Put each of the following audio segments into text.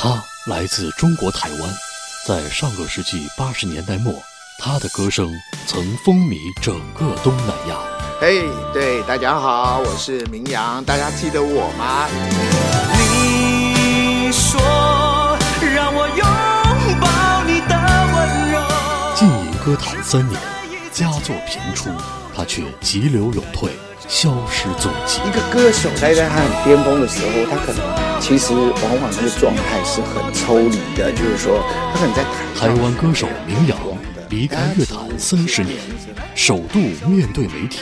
他来自中国台湾，在上个世纪八十年代末，他的歌声曾风靡整个东南亚。嘿，对，大家好，我是明阳，大家记得我吗？你说让我拥抱你的温柔。浸淫歌坛三年，佳作频出，他却急流勇退，消失踪迹。一个歌手待在他很巅峰的时候，他可能其实往往那个状态是很抽离的，就是说他可能在台湾歌手明阳离开乐坛三十年，首度面对媒体，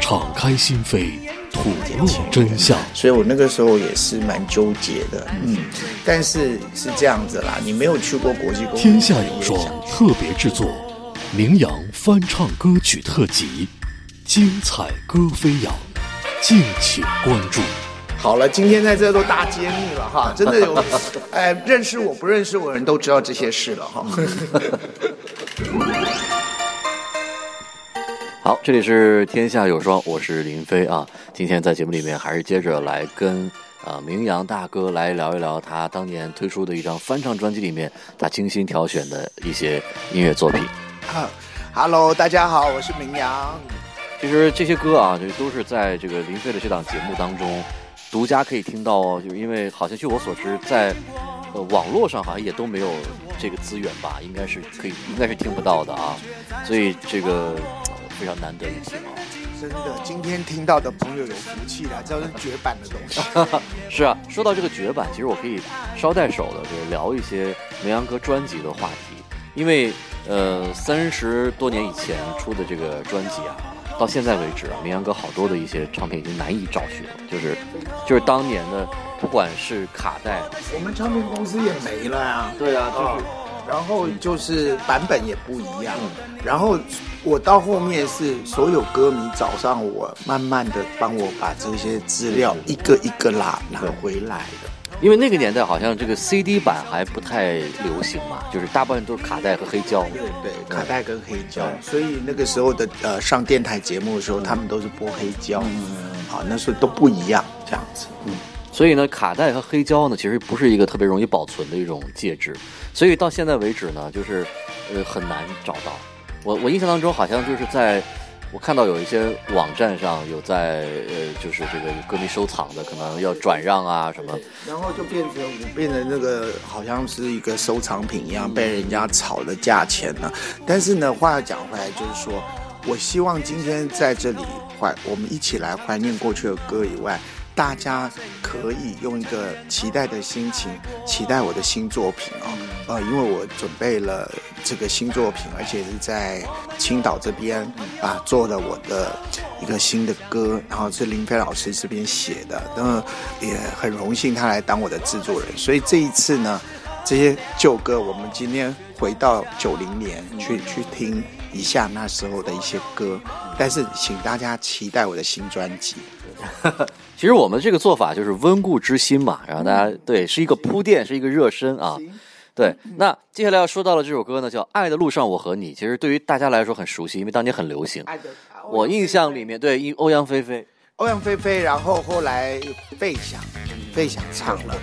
敞开心扉，吐露真相。所以我那个时候也是蛮纠结的，嗯，但是是这样子啦，你没有去过国际公天下有双特别制作，名扬翻唱歌曲特辑，精彩歌飞扬，敬请关注。好了，今天在这都大揭秘了哈，真的有，哎，认识我不认识我的人都知道这些事了哈。好，这里是天下有双，我是林飞啊。今天在节目里面还是接着来跟啊明阳大哥来聊一聊他当年推出的一张翻唱专辑里面他精心挑选的一些音乐作品。哈，Hello，大家好，我是明阳。其实这些歌啊，就都是在这个林飞的这档节目当中独家可以听到哦。就是因为好像据我所知，在呃网络上好像也都没有这个资源吧，应该是可以，应该是听不到的啊。所以这个呃非常难得一听啊。真的，今天听到的朋友有福气了，这是绝版的东西。是啊，说到这个绝版，其实我可以捎带手的就是聊一些梅阳哥专辑的话题，因为呃三十多年以前出的这个专辑啊，到现在为止啊，绵阳哥好多的一些唱片已经难以找寻了，就是就是当年的不管是卡带，我们唱片公司也没了呀。对啊，就是然后就是版本也不一样，然后我到后面是所有歌迷找上我，慢慢的帮我把这些资料一个一个拿拿回来的。因为那个年代好像这个 CD 版还不太流行嘛，就是大部分都是卡带和黑胶。对对，卡带跟黑胶，所以那个时候的呃上电台节目的时候，他们都是播黑胶，好，那时候都不一样这样子。嗯所以呢，卡带和黑胶呢，其实不是一个特别容易保存的一种介质，所以到现在为止呢，就是呃很难找到。我我印象当中好像就是在我看到有一些网站上有在呃就是这个歌迷收藏的，可能要转让啊什么。然后就变成变成那个好像是一个收藏品一样，被人家炒的价钱了。但是呢，话要讲回来，就是说我希望今天在这里怀我们一起来怀念过去的歌以外，大家可以用一个期待的心情，期待我的新作品哦。呃，因为我准备了这个新作品，而且是在青岛这边啊做了我的一个新的歌，然后是林飞老师这边写的，那也很荣幸他来当我的制作人。所以这一次呢，这些旧歌，我们今天回到九零年去去听一下那时候的一些歌，但是请大家期待我的新专辑。其实我们这个做法就是温故知新嘛，然后大家对是一个铺垫，是一个热身啊。对，那接下来要说到了这首歌呢，叫《爱的路上我和你》，其实对于大家来说很熟悉，因为当年很流行。爱的我印象里面，对，因欧阳菲菲，欧阳菲菲，然后后来费翔，费翔唱了，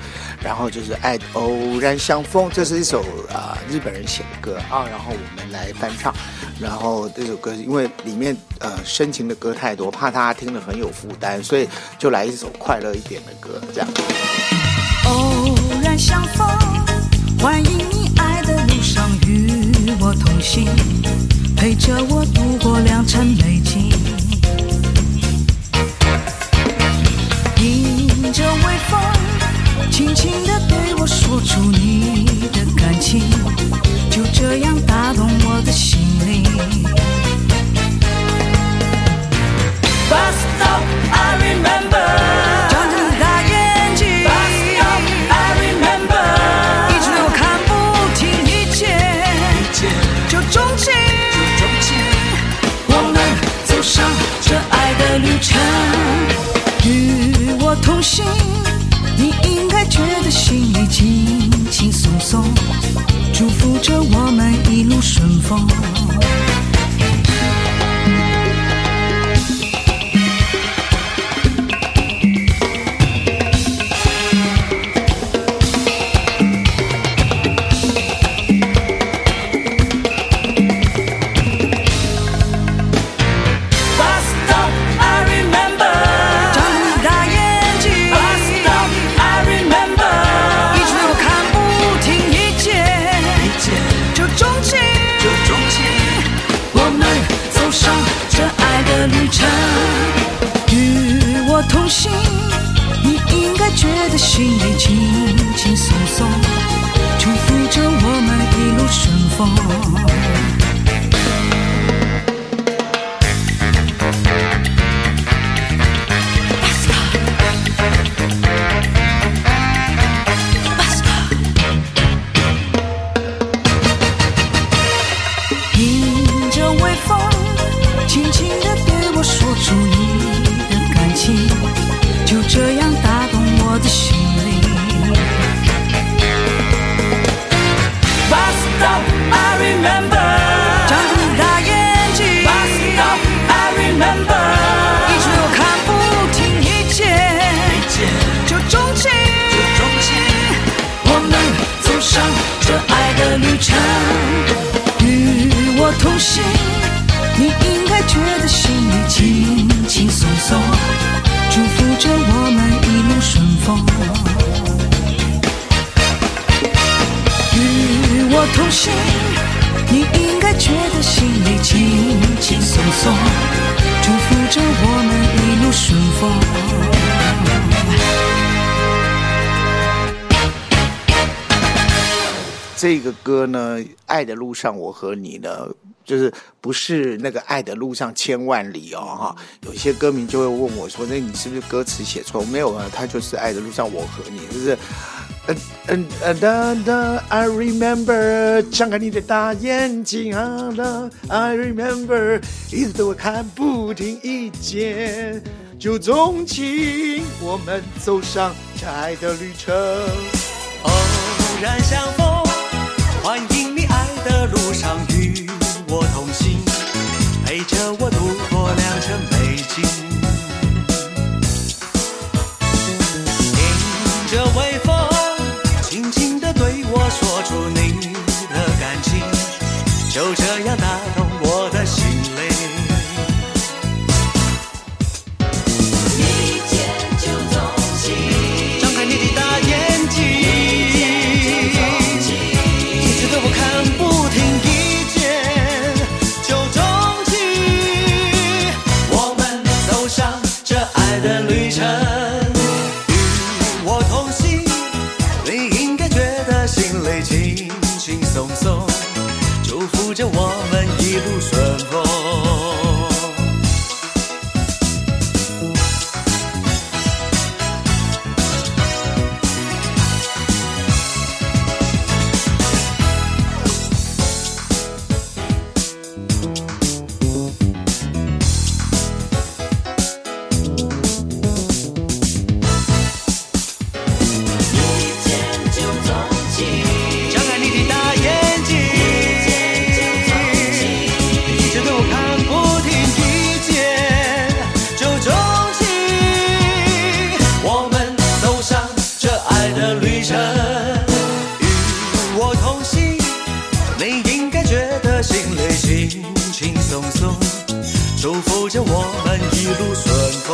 然后就是《爱偶然相逢》，这是一首啊、日本人写的歌啊，然后我们来翻唱，然后这首歌因为里面呃深情的歌太多，怕大家听了很有负担，所以就来一首快乐一点的歌，这样。偶然相逢，欢迎你爱的路上与我同行，陪着我度过良辰美景。风轻轻地对我说出你的感情，就这样打动我的心灵。一双大眼睛，一双。一我看不听，一切一就，就钟情。我们走上这爱的旅程，与我同行。觉得心里轻轻松松祝福着我们一路顺风。里轻轻同行，你应该觉得心里轻轻松松，祝福着我们一路顺风。与我同行，你应该觉得心里轻轻松松，这个歌呢，《爱的路上我和你》呢，就是不是那个爱的路上千万里哦哈。有些歌迷就会问我说：“那你是不是歌词写错？”没有啊，他就是爱的路上我和你，就是嗯嗯嗯哒哒，I remember，张开你的大眼睛啊哒，I remember，一直对我看不停一见就钟情，我们走上这爱的旅程。偶然相逢，欢迎你爱的路上与我同行，陪着我度过良辰美景。迎着微风，轻轻地对我说出你的感情，就这样祝福着我们一路顺风。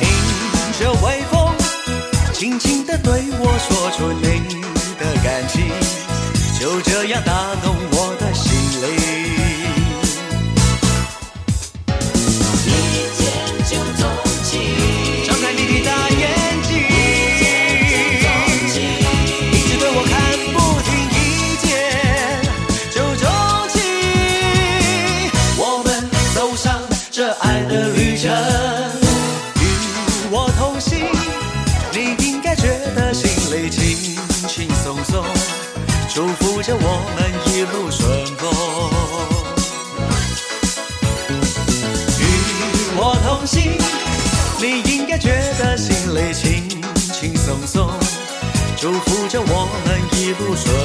迎着微风，轻轻地对我说出你的感情，就这样打着我们一路顺风。与我同行，你应该觉得心里轻轻松松，祝福着我们一路顺